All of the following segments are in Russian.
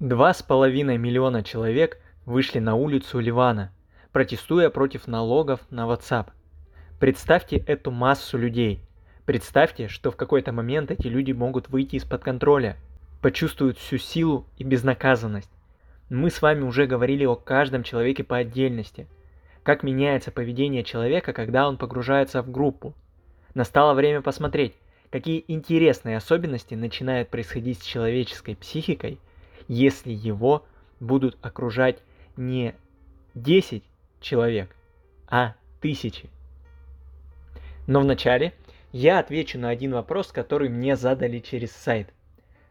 Два с половиной миллиона человек вышли на улицу Ливана, протестуя против налогов на WhatsApp. Представьте эту массу людей. Представьте, что в какой-то момент эти люди могут выйти из-под контроля, почувствуют всю силу и безнаказанность. Мы с вами уже говорили о каждом человеке по отдельности. Как меняется поведение человека, когда он погружается в группу. Настало время посмотреть, какие интересные особенности начинают происходить с человеческой психикой – если его будут окружать не 10 человек, а тысячи. Но вначале я отвечу на один вопрос, который мне задали через сайт.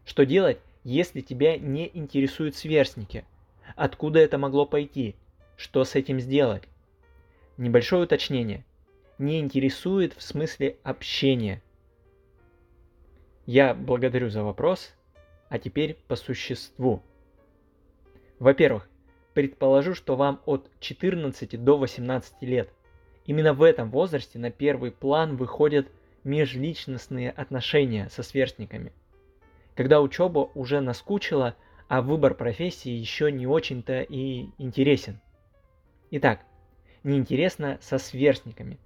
Что делать, если тебя не интересуют сверстники? Откуда это могло пойти? Что с этим сделать? Небольшое уточнение. Не интересует в смысле общения. Я благодарю за вопрос а теперь по существу. Во-первых, предположу, что вам от 14 до 18 лет. Именно в этом возрасте на первый план выходят межличностные отношения со сверстниками. Когда учеба уже наскучила, а выбор профессии еще не очень-то и интересен. Итак, неинтересно со сверстниками.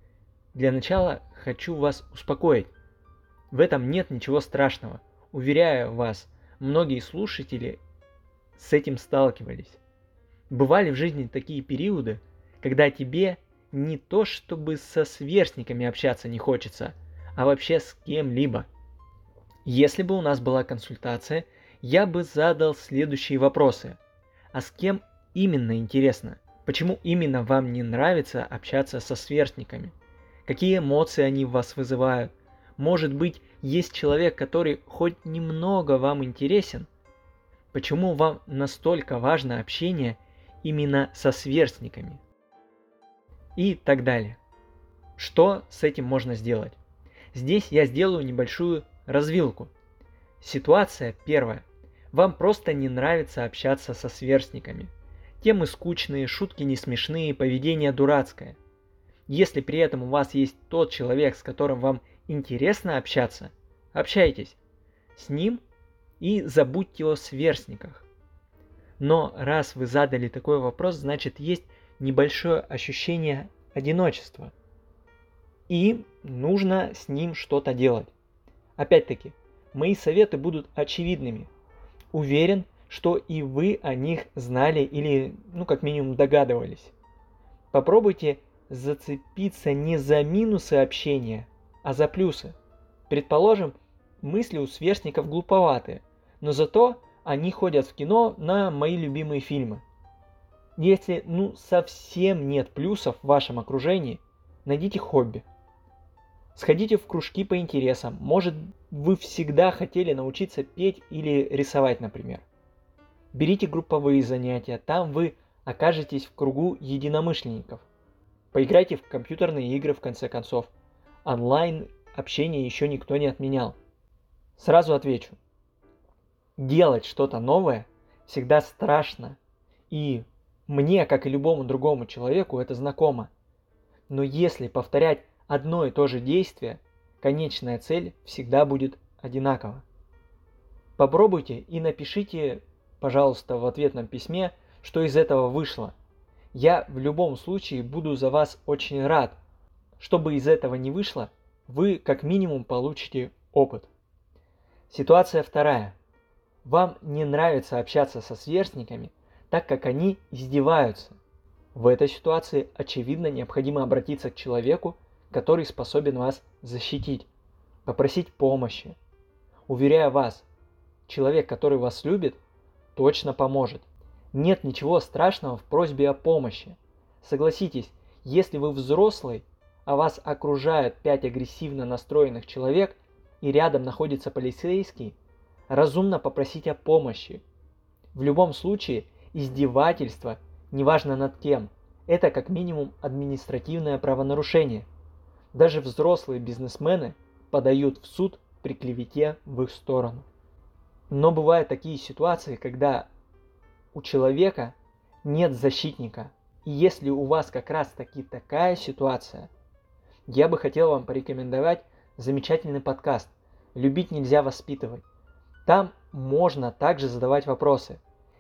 Для начала хочу вас успокоить. В этом нет ничего страшного. Уверяю вас, многие слушатели с этим сталкивались. Бывали в жизни такие периоды, когда тебе не то чтобы со сверстниками общаться не хочется, а вообще с кем-либо. Если бы у нас была консультация, я бы задал следующие вопросы. А с кем именно интересно? Почему именно вам не нравится общаться со сверстниками? Какие эмоции они в вас вызывают? Может быть, есть человек, который хоть немного вам интересен? Почему вам настолько важно общение именно со сверстниками? И так далее. Что с этим можно сделать? Здесь я сделаю небольшую развилку. Ситуация первая. Вам просто не нравится общаться со сверстниками. Темы скучные, шутки не смешные, поведение дурацкое. Если при этом у вас есть тот человек, с которым вам интересно общаться, общайтесь с ним и забудьте о сверстниках. Но раз вы задали такой вопрос, значит есть небольшое ощущение одиночества. И нужно с ним что-то делать. Опять-таки, мои советы будут очевидными. Уверен, что и вы о них знали или, ну, как минимум догадывались. Попробуйте зацепиться не за минусы общения, а за плюсы. Предположим, мысли у сверстников глуповатые, но зато они ходят в кино на мои любимые фильмы. Если ну совсем нет плюсов в вашем окружении, найдите хобби. Сходите в кружки по интересам. Может, вы всегда хотели научиться петь или рисовать, например. Берите групповые занятия, там вы окажетесь в кругу единомышленников. Поиграйте в компьютерные игры в конце концов онлайн общение еще никто не отменял. Сразу отвечу. Делать что-то новое всегда страшно. И мне, как и любому другому человеку, это знакомо. Но если повторять одно и то же действие, конечная цель всегда будет одинакова. Попробуйте и напишите, пожалуйста, в ответном письме, что из этого вышло. Я в любом случае буду за вас очень рад – чтобы из этого не вышло, вы как минимум получите опыт. Ситуация вторая. Вам не нравится общаться со сверстниками, так как они издеваются. В этой ситуации, очевидно, необходимо обратиться к человеку, который способен вас защитить, попросить помощи. Уверяю вас, человек, который вас любит, точно поможет. Нет ничего страшного в просьбе о помощи. Согласитесь, если вы взрослый, а вас окружают пять агрессивно настроенных человек и рядом находится полицейский, разумно попросить о помощи. В любом случае, издевательство, неважно над кем, это как минимум административное правонарушение. Даже взрослые бизнесмены подают в суд при клевете в их сторону. Но бывают такие ситуации, когда у человека нет защитника. И если у вас как раз таки такая ситуация – я бы хотел вам порекомендовать замечательный подкаст «Любить нельзя воспитывать». Там можно также задавать вопросы.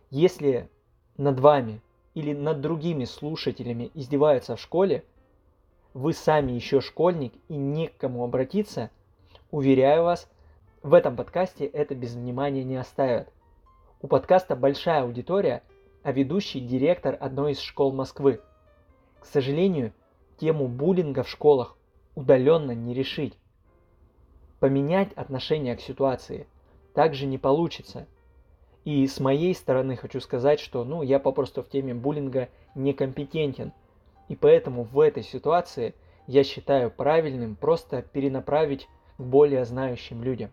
Если над вами или над другими слушателями издеваются в школе, вы сами еще школьник и не к кому обратиться, уверяю вас, в этом подкасте это без внимания не оставят. У подкаста большая аудитория, а ведущий директор одной из школ Москвы. К сожалению, тему буллинга в школах удаленно не решить. Поменять отношение к ситуации также не получится. И с моей стороны хочу сказать, что ну, я попросту в теме буллинга некомпетентен. И поэтому в этой ситуации я считаю правильным просто перенаправить к более знающим людям.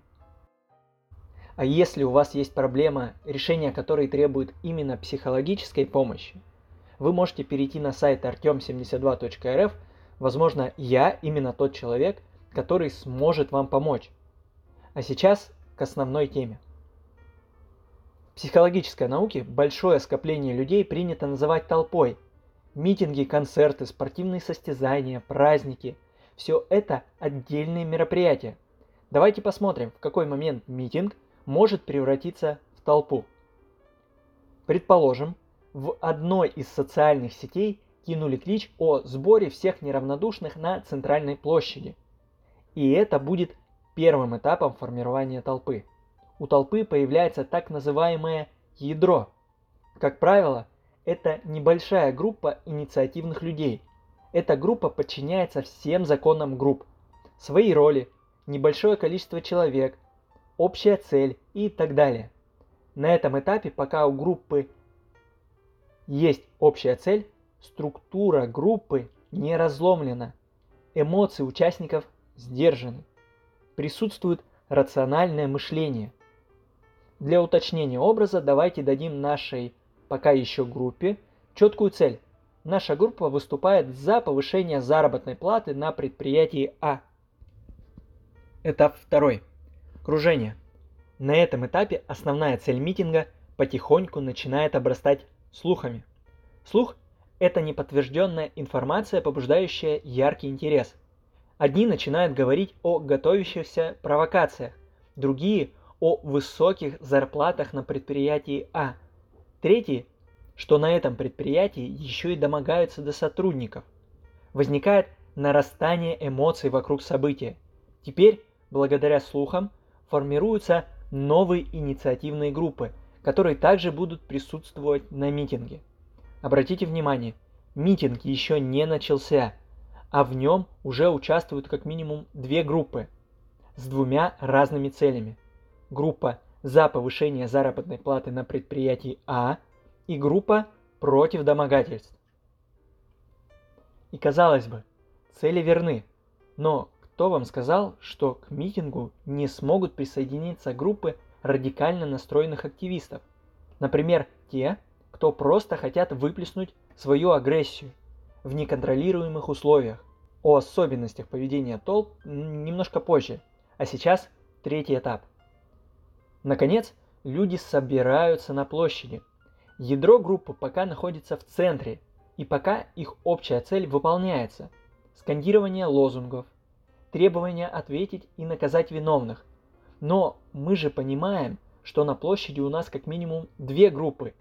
А если у вас есть проблема, решение которой требует именно психологической помощи, вы можете перейти на сайт artem72.rf. Возможно, я именно тот человек, который сможет вам помочь. А сейчас к основной теме. В психологической науке большое скопление людей принято называть толпой. Митинги, концерты, спортивные состязания, праздники – все это отдельные мероприятия. Давайте посмотрим, в какой момент митинг может превратиться в толпу. Предположим, в одной из социальных сетей кинули клич о сборе всех неравнодушных на центральной площади. И это будет первым этапом формирования толпы. У толпы появляется так называемое ядро. Как правило, это небольшая группа инициативных людей. Эта группа подчиняется всем законам групп. Свои роли, небольшое количество человек, общая цель и так далее. На этом этапе, пока у группы есть общая цель, структура группы не разломлена, эмоции участников сдержаны, присутствует рациональное мышление. Для уточнения образа давайте дадим нашей пока еще группе четкую цель. Наша группа выступает за повышение заработной платы на предприятии А. Этап второй. Кружение. На этом этапе основная цель митинга потихоньку начинает обрастать слухами. Слух – это неподтвержденная информация, побуждающая яркий интерес. Одни начинают говорить о готовящихся провокациях, другие – о высоких зарплатах на предприятии А, третьи – что на этом предприятии еще и домогаются до сотрудников. Возникает нарастание эмоций вокруг события. Теперь, благодаря слухам, формируются новые инициативные группы, которые также будут присутствовать на митинге. Обратите внимание, митинг еще не начался, а в нем уже участвуют как минимум две группы с двумя разными целями. Группа за повышение заработной платы на предприятии А и группа против домогательств. И казалось бы, цели верны, но кто вам сказал, что к митингу не смогут присоединиться группы радикально настроенных активистов? Например, те, кто просто хотят выплеснуть свою агрессию в неконтролируемых условиях. О особенностях поведения толп немножко позже, а сейчас третий этап. Наконец, люди собираются на площади. Ядро группы пока находится в центре, и пока их общая цель выполняется. Скандирование лозунгов, требования ответить и наказать виновных. Но мы же понимаем, что на площади у нас как минимум две группы.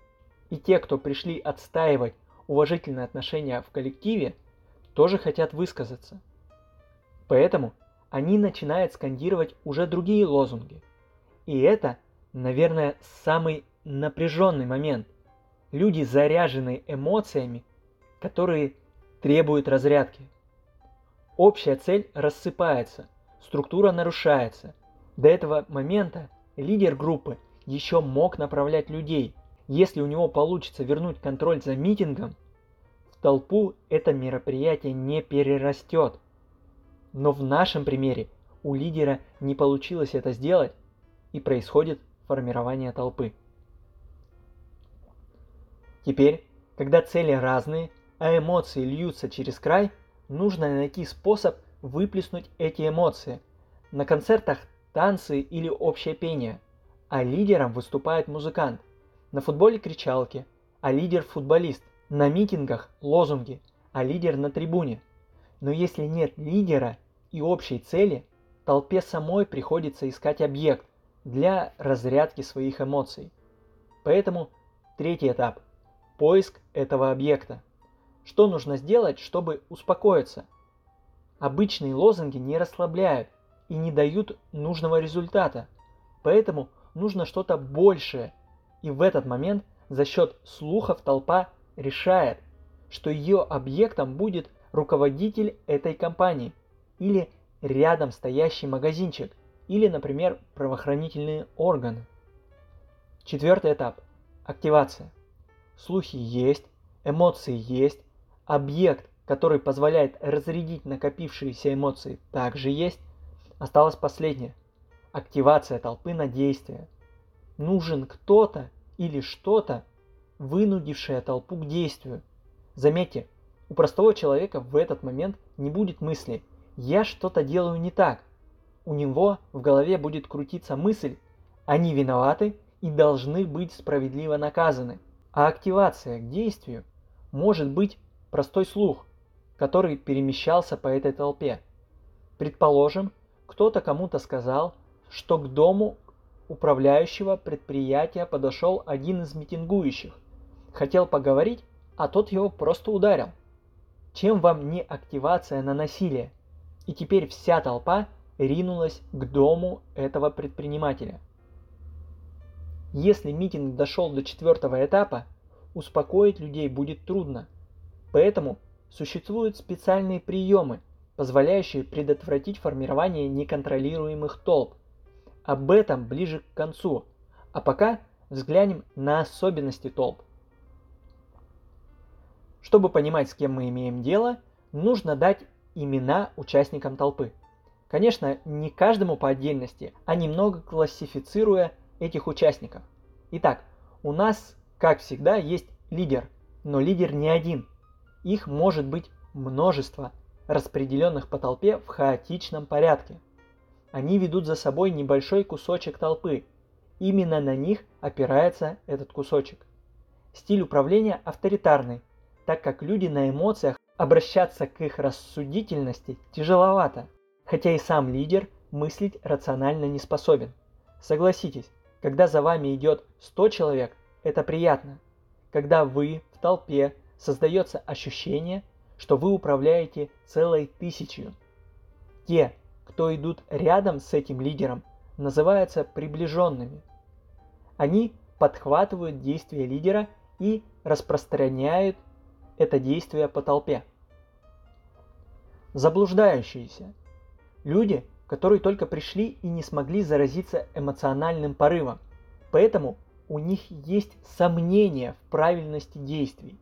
И те, кто пришли отстаивать уважительные отношения в коллективе, тоже хотят высказаться. Поэтому они начинают скандировать уже другие лозунги. И это, наверное, самый напряженный момент. Люди, заряженные эмоциями, которые требуют разрядки. Общая цель рассыпается, структура нарушается. До этого момента лидер группы еще мог направлять людей. Если у него получится вернуть контроль за митингом, в толпу это мероприятие не перерастет. Но в нашем примере у лидера не получилось это сделать, и происходит формирование толпы. Теперь, когда цели разные, а эмоции льются через край – нужно найти способ выплеснуть эти эмоции. На концертах танцы или общее пение, а лидером выступает музыкант. На футболе кричалки, а лидер футболист. На митингах лозунги, а лидер на трибуне. Но если нет лидера и общей цели, толпе самой приходится искать объект для разрядки своих эмоций. Поэтому Третий этап – поиск этого объекта. Что нужно сделать, чтобы успокоиться? Обычные лозунги не расслабляют и не дают нужного результата, поэтому нужно что-то большее. И в этот момент за счет слухов толпа решает, что ее объектом будет руководитель этой компании или рядом стоящий магазинчик или, например, правоохранительные органы. Четвертый этап – активация. Слухи есть, эмоции есть, объект, который позволяет разрядить накопившиеся эмоции, также есть. Осталось последнее – активация толпы на действие. Нужен кто-то или что-то, вынудившее толпу к действию. Заметьте, у простого человека в этот момент не будет мысли «я что-то делаю не так». У него в голове будет крутиться мысль «они виноваты и должны быть справедливо наказаны». А активация к действию может быть простой слух, который перемещался по этой толпе. Предположим, кто-то кому-то сказал, что к дому управляющего предприятия подошел один из митингующих. Хотел поговорить, а тот его просто ударил. Чем вам не активация на насилие? И теперь вся толпа ринулась к дому этого предпринимателя. Если митинг дошел до четвертого этапа, успокоить людей будет трудно. Поэтому существуют специальные приемы, позволяющие предотвратить формирование неконтролируемых толп. Об этом ближе к концу, а пока взглянем на особенности толп. Чтобы понимать, с кем мы имеем дело, нужно дать имена участникам толпы. Конечно, не каждому по отдельности, а немного классифицируя этих участников. Итак, у нас, как всегда, есть лидер, но лидер не один. Их может быть множество, распределенных по толпе в хаотичном порядке. Они ведут за собой небольшой кусочек толпы. Именно на них опирается этот кусочек. Стиль управления авторитарный – так как люди на эмоциях обращаться к их рассудительности тяжеловато, хотя и сам лидер мыслить рационально не способен. Согласитесь, когда за вами идет 100 человек, это приятно. Когда вы в толпе создается ощущение, что вы управляете целой тысячей. Те, кто идут рядом с этим лидером, называются приближенными. Они подхватывают действия лидера и распространяют это действие по толпе. Заблуждающиеся. Люди, которые только пришли и не смогли заразиться эмоциональным порывом. Поэтому у них есть сомнения в правильности действий.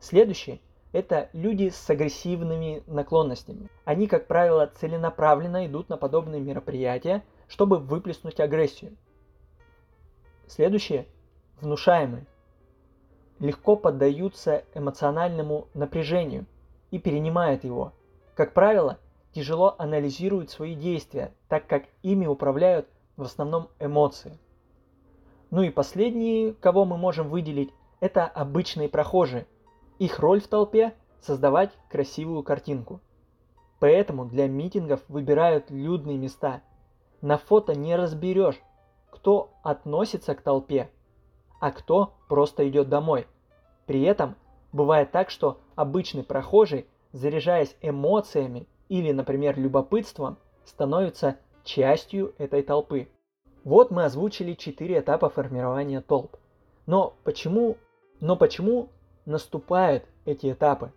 Следующее – это люди с агрессивными наклонностями. Они, как правило, целенаправленно идут на подобные мероприятия, чтобы выплеснуть агрессию. Следующее – внушаемые легко поддаются эмоциональному напряжению и перенимают его. Как правило, тяжело анализируют свои действия, так как ими управляют в основном эмоции. Ну и последние, кого мы можем выделить, это обычные прохожие. Их роль в толпе – создавать красивую картинку. Поэтому для митингов выбирают людные места. На фото не разберешь, кто относится к толпе, а кто просто идет домой. При этом бывает так, что обычный прохожий, заряжаясь эмоциями или, например, любопытством, становится частью этой толпы. Вот мы озвучили четыре этапа формирования толп. Но почему, но почему наступают эти этапы?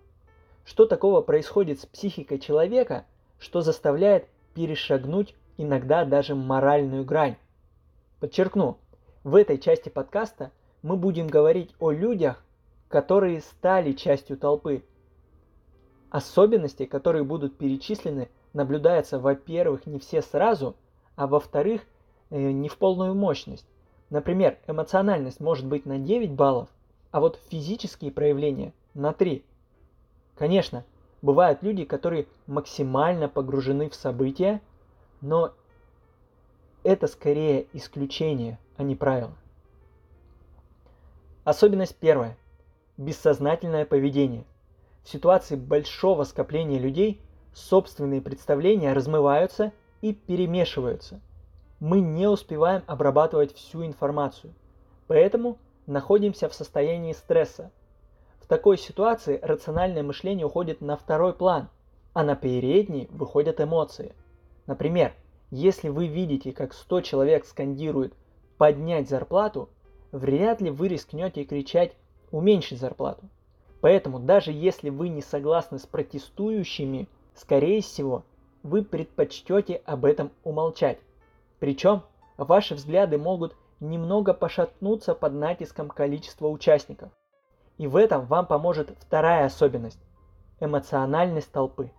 Что такого происходит с психикой человека, что заставляет перешагнуть иногда даже моральную грань? Подчеркну, в этой части подкаста мы будем говорить о людях, которые стали частью толпы. Особенности, которые будут перечислены, наблюдаются, во-первых, не все сразу, а во-вторых, э, не в полную мощность. Например, эмоциональность может быть на 9 баллов, а вот физические проявления на 3. Конечно, бывают люди, которые максимально погружены в события, но это скорее исключение, а не правило. Особенность первая. Бессознательное поведение. В ситуации большого скопления людей собственные представления размываются и перемешиваются. Мы не успеваем обрабатывать всю информацию. Поэтому находимся в состоянии стресса. В такой ситуации рациональное мышление уходит на второй план, а на передний выходят эмоции. Например, если вы видите, как 100 человек скандирует «поднять зарплату», вряд ли вы рискнете кричать «уменьшить зарплату». Поэтому даже если вы не согласны с протестующими, скорее всего, вы предпочтете об этом умолчать. Причем ваши взгляды могут немного пошатнуться под натиском количества участников. И в этом вам поможет вторая особенность – эмоциональность толпы.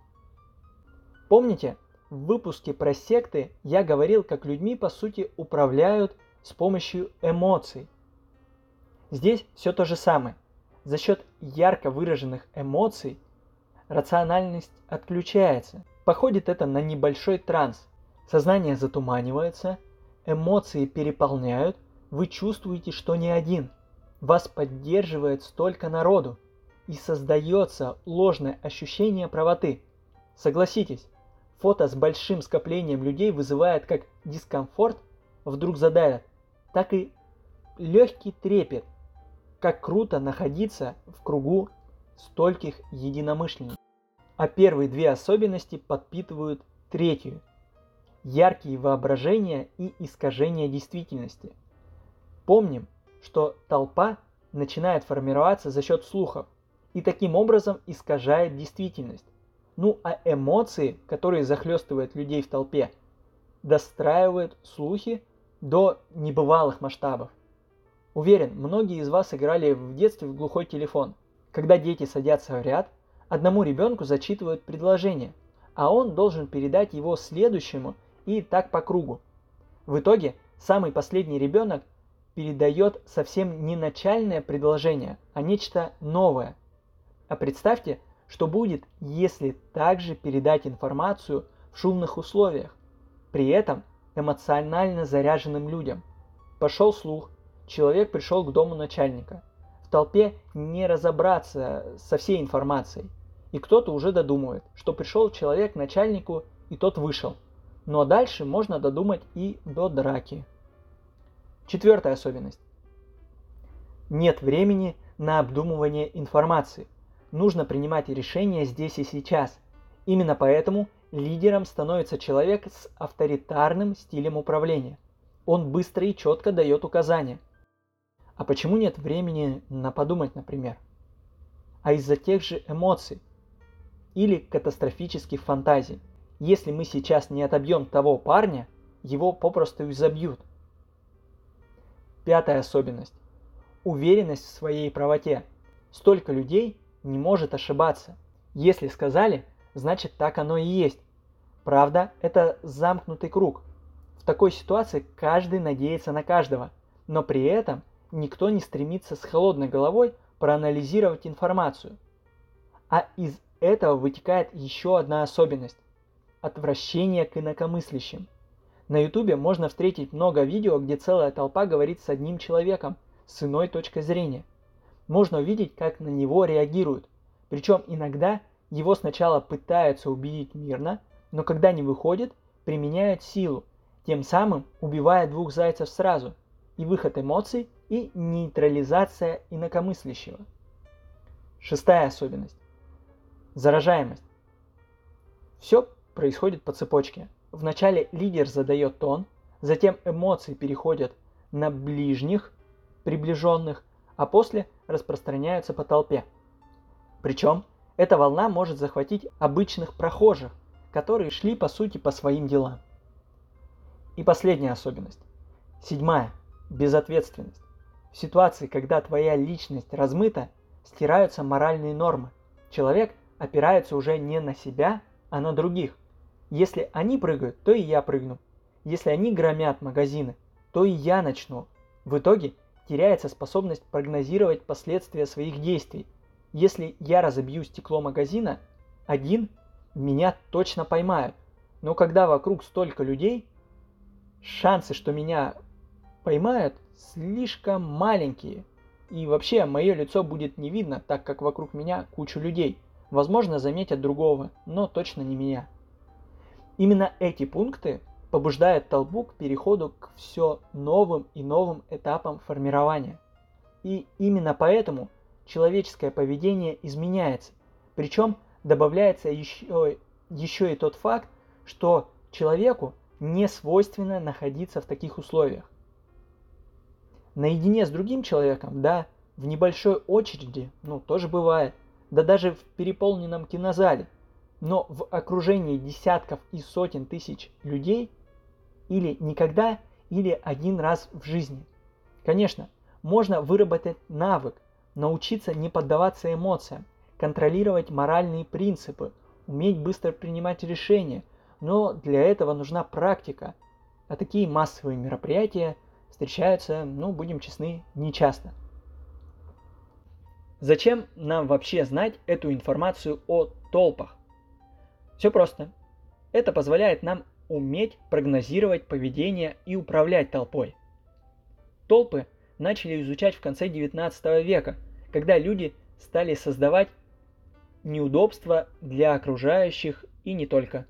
Помните, в выпуске про секты я говорил, как людьми по сути управляют с помощью эмоций. Здесь все то же самое. За счет ярко выраженных эмоций рациональность отключается. Походит это на небольшой транс. Сознание затуманивается, эмоции переполняют, вы чувствуете, что не один. Вас поддерживает столько народу, и создается ложное ощущение правоты. Согласитесь, фото с большим скоплением людей вызывает как дискомфорт, вдруг задавят, так и легкий трепет. Как круто находиться в кругу стольких единомышленников. А первые две особенности подпитывают третью – яркие воображения и искажения действительности. Помним, что толпа начинает формироваться за счет слухов и таким образом искажает действительность. Ну а эмоции, которые захлестывают людей в толпе, достраивают слухи до небывалых масштабов. Уверен, многие из вас играли в детстве в глухой телефон. Когда дети садятся в ряд, одному ребенку зачитывают предложение, а он должен передать его следующему – и так по кругу. В итоге самый последний ребенок передает совсем не начальное предложение, а нечто новое. А представьте, что будет, если также передать информацию в шумных условиях, при этом эмоционально заряженным людям. Пошел слух, человек пришел к дому начальника. В толпе не разобраться со всей информацией. И кто-то уже додумывает, что пришел человек к начальнику, и тот вышел – но дальше можно додумать и до драки. Четвертая особенность. Нет времени на обдумывание информации. Нужно принимать решения здесь и сейчас. Именно поэтому лидером становится человек с авторитарным стилем управления. Он быстро и четко дает указания. А почему нет времени на подумать, например? А из-за тех же эмоций или катастрофических фантазий. Если мы сейчас не отобьем того парня, его попросту изобьют. Пятая особенность. Уверенность в своей правоте. Столько людей не может ошибаться. Если сказали, значит так оно и есть. Правда, это замкнутый круг. В такой ситуации каждый надеется на каждого, но при этом никто не стремится с холодной головой проанализировать информацию. А из этого вытекает еще одна особенность отвращение к инакомыслящим. На ютубе можно встретить много видео, где целая толпа говорит с одним человеком, с иной точкой зрения. Можно увидеть, как на него реагируют. Причем иногда его сначала пытаются убедить мирно, но когда не выходит, применяют силу, тем самым убивая двух зайцев сразу. И выход эмоций, и нейтрализация инакомыслящего. Шестая особенность. Заражаемость. Все происходит по цепочке. Вначале лидер задает тон, затем эмоции переходят на ближних, приближенных, а после распространяются по толпе. Причем эта волна может захватить обычных прохожих, которые шли по сути по своим делам. И последняя особенность. Седьмая. Безответственность. В ситуации, когда твоя личность размыта, стираются моральные нормы. Человек опирается уже не на себя, а на других – если они прыгают, то и я прыгну. Если они громят магазины, то и я начну. В итоге теряется способность прогнозировать последствия своих действий. Если я разобью стекло магазина, один, меня точно поймают. Но когда вокруг столько людей, шансы, что меня поймают, слишком маленькие. И вообще, мое лицо будет не видно, так как вокруг меня куча людей. Возможно, заметят другого, но точно не меня. Именно эти пункты побуждают толпу к переходу к все новым и новым этапам формирования. И именно поэтому человеческое поведение изменяется. Причем добавляется еще, еще и тот факт, что человеку не свойственно находиться в таких условиях. Наедине с другим человеком, да, в небольшой очереди, ну, тоже бывает, да даже в переполненном кинозале, но в окружении десятков и сотен тысяч людей или никогда, или один раз в жизни. Конечно, можно выработать навык, научиться не поддаваться эмоциям, контролировать моральные принципы, уметь быстро принимать решения, но для этого нужна практика. А такие массовые мероприятия встречаются, ну, будем честны, нечасто. Зачем нам вообще знать эту информацию о толпах? Все просто. Это позволяет нам уметь прогнозировать поведение и управлять толпой. Толпы начали изучать в конце 19 века, когда люди стали создавать неудобства для окружающих и не только.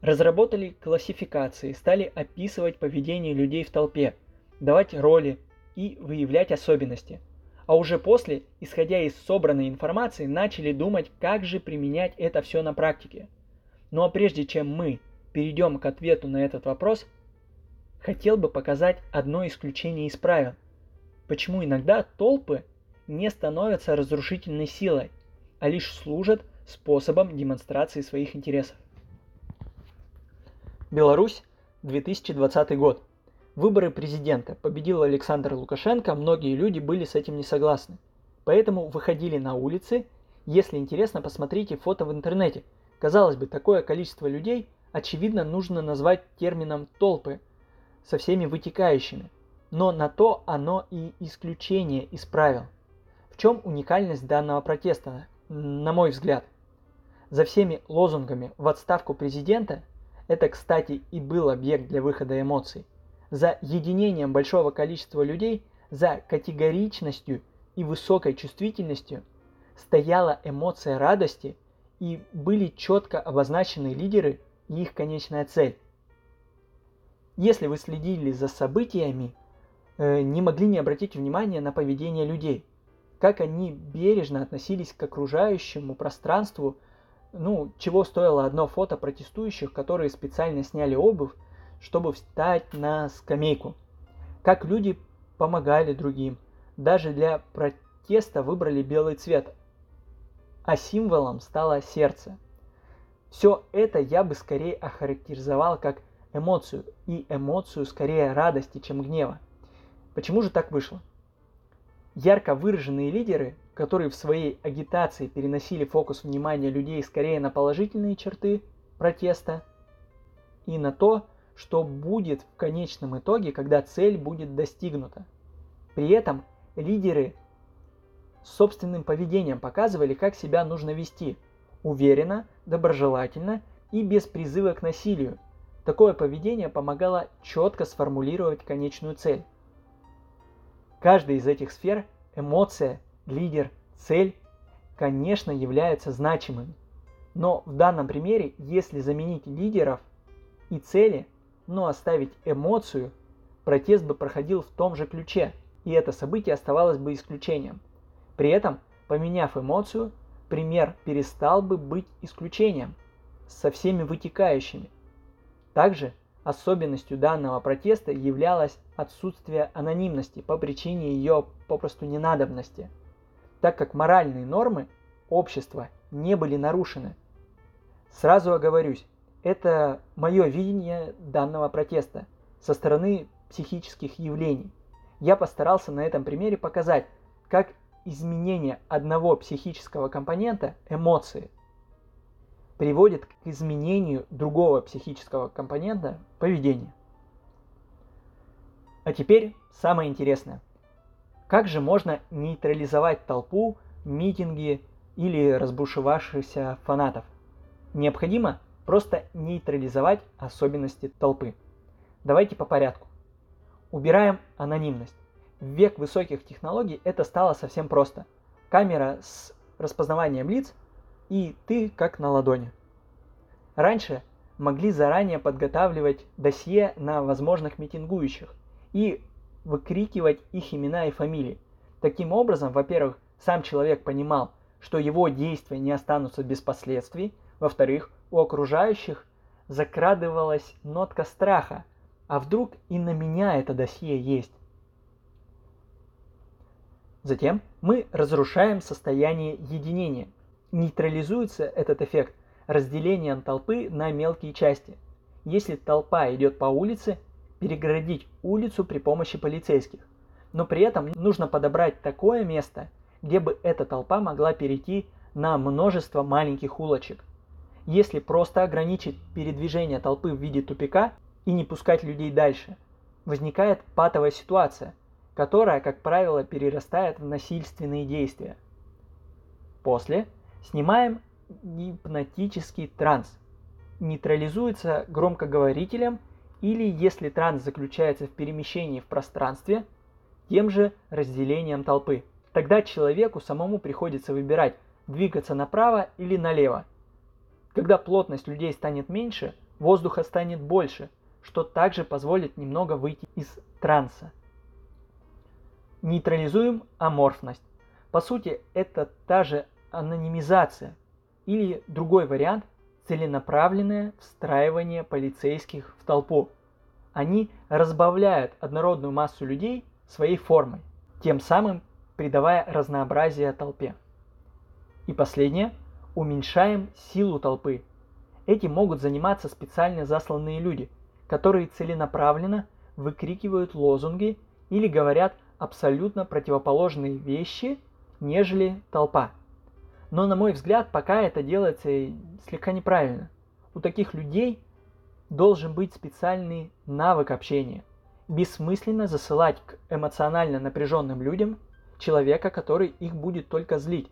Разработали классификации, стали описывать поведение людей в толпе, давать роли и выявлять особенности. А уже после, исходя из собранной информации, начали думать, как же применять это все на практике. Ну а прежде чем мы перейдем к ответу на этот вопрос, хотел бы показать одно исключение из правил. Почему иногда толпы не становятся разрушительной силой, а лишь служат способом демонстрации своих интересов. Беларусь, 2020 год. Выборы президента. Победил Александр Лукашенко, многие люди были с этим не согласны. Поэтому выходили на улицы. Если интересно, посмотрите фото в интернете. Казалось бы, такое количество людей, очевидно, нужно назвать термином толпы, со всеми вытекающими. Но на то оно и исключение из правил. В чем уникальность данного протеста? на мой взгляд. За всеми лозунгами в отставку президента это, кстати, и был объект для выхода эмоций. За единением большого количества людей, за категоричностью и высокой чувствительностью стояла эмоция радости и были четко обозначены лидеры и их конечная цель. Если вы следили за событиями, э, не могли не обратить внимание на поведение людей – как они бережно относились к окружающему пространству, ну, чего стоило одно фото протестующих, которые специально сняли обувь, чтобы встать на скамейку. Как люди помогали другим. Даже для протеста выбрали белый цвет, а символом стало сердце. Все это я бы скорее охарактеризовал как эмоцию, и эмоцию скорее радости, чем гнева. Почему же так вышло? Ярко выраженные лидеры, которые в своей агитации переносили фокус внимания людей скорее на положительные черты протеста и на то, что будет в конечном итоге, когда цель будет достигнута. При этом лидеры собственным поведением показывали, как себя нужно вести – уверенно, доброжелательно и без призыва к насилию. Такое поведение помогало четко сформулировать конечную цель. Каждая из этих сфер – эмоция, лидер, цель – конечно, являются значимыми. Но в данном примере, если заменить лидеров и цели, но оставить эмоцию, протест бы проходил в том же ключе, и это событие оставалось бы исключением. При этом, поменяв эмоцию, пример перестал бы быть исключением со всеми вытекающими. Также Особенностью данного протеста являлось отсутствие анонимности по причине ее попросту ненадобности, так как моральные нормы общества не были нарушены. Сразу оговорюсь, это мое видение данного протеста со стороны психических явлений. Я постарался на этом примере показать, как изменение одного психического компонента, эмоции – приводит к изменению другого психического компонента поведения. А теперь самое интересное. Как же можно нейтрализовать толпу, митинги или разбушевавшихся фанатов? Необходимо просто нейтрализовать особенности толпы. Давайте по порядку. Убираем анонимность. В век высоких технологий это стало совсем просто. Камера с распознаванием лиц и ты как на ладони. Раньше могли заранее подготавливать досье на возможных митингующих и выкрикивать их имена и фамилии. Таким образом, во-первых, сам человек понимал, что его действия не останутся без последствий, во-вторых, у окружающих закрадывалась нотка страха, а вдруг и на меня это досье есть. Затем мы разрушаем состояние единения. Нейтрализуется этот эффект разделением толпы на мелкие части. Если толпа идет по улице, перегородить улицу при помощи полицейских. Но при этом нужно подобрать такое место, где бы эта толпа могла перейти на множество маленьких улочек. Если просто ограничить передвижение толпы в виде тупика и не пускать людей дальше, возникает патовая ситуация, которая, как правило, перерастает в насильственные действия. После снимаем гипнотический транс. Нейтрализуется громкоговорителем – или если транс заключается в перемещении в пространстве, тем же разделением толпы. Тогда человеку самому приходится выбирать, двигаться направо или налево. Когда плотность людей станет меньше, воздуха станет больше, что также позволит немного выйти из транса. Нейтрализуем аморфность. По сути, это та же анонимизация или другой вариант целенаправленное встраивание полицейских в толпу. Они разбавляют однородную массу людей своей формой, тем самым придавая разнообразие толпе. И последнее, уменьшаем силу толпы. Этим могут заниматься специально засланные люди, которые целенаправленно выкрикивают лозунги или говорят абсолютно противоположные вещи, нежели толпа – но, на мой взгляд, пока это делается слегка неправильно. У таких людей должен быть специальный навык общения. Бессмысленно засылать к эмоционально напряженным людям человека, который их будет только злить.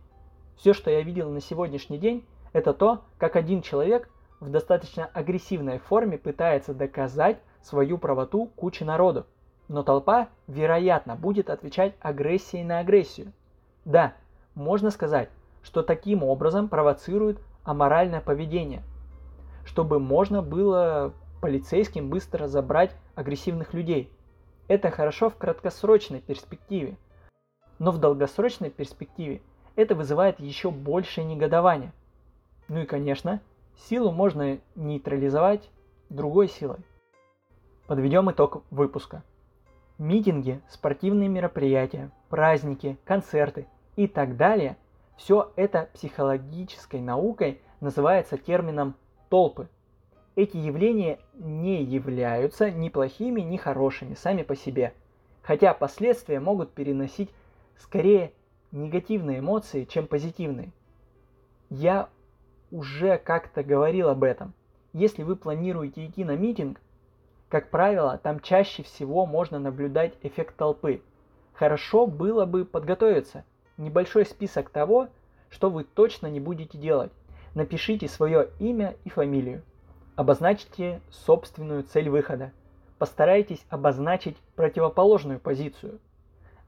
Все, что я видел на сегодняшний день, это то, как один человек в достаточно агрессивной форме пытается доказать свою правоту куче народу. Но толпа, вероятно, будет отвечать агрессией на агрессию. Да, можно сказать, что таким образом провоцирует аморальное поведение, чтобы можно было полицейским быстро забрать агрессивных людей. Это хорошо в краткосрочной перспективе, но в долгосрочной перспективе это вызывает еще большее негодование. Ну и конечно, силу можно нейтрализовать другой силой. Подведем итог выпуска. Митинги, спортивные мероприятия, праздники, концерты и так далее – все это психологической наукой называется термином толпы. Эти явления не являются ни плохими, ни хорошими сами по себе, хотя последствия могут переносить скорее негативные эмоции, чем позитивные. Я уже как-то говорил об этом. Если вы планируете идти на митинг, как правило, там чаще всего можно наблюдать эффект толпы. Хорошо было бы подготовиться, небольшой список того, что вы точно не будете делать. Напишите свое имя и фамилию. Обозначьте собственную цель выхода. Постарайтесь обозначить противоположную позицию.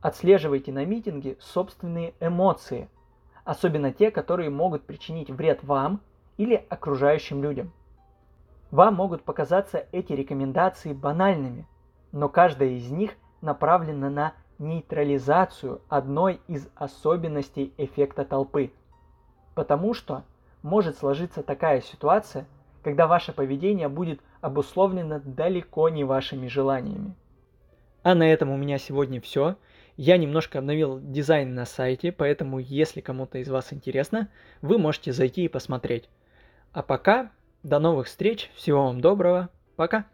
Отслеживайте на митинге собственные эмоции, особенно те, которые могут причинить вред вам или окружающим людям. Вам могут показаться эти рекомендации банальными, но каждая из них направлена на нейтрализацию одной из особенностей эффекта толпы. Потому что может сложиться такая ситуация, когда ваше поведение будет обусловлено далеко не вашими желаниями. А на этом у меня сегодня все. Я немножко обновил дизайн на сайте, поэтому если кому-то из вас интересно, вы можете зайти и посмотреть. А пока, до новых встреч, всего вам доброго, пока!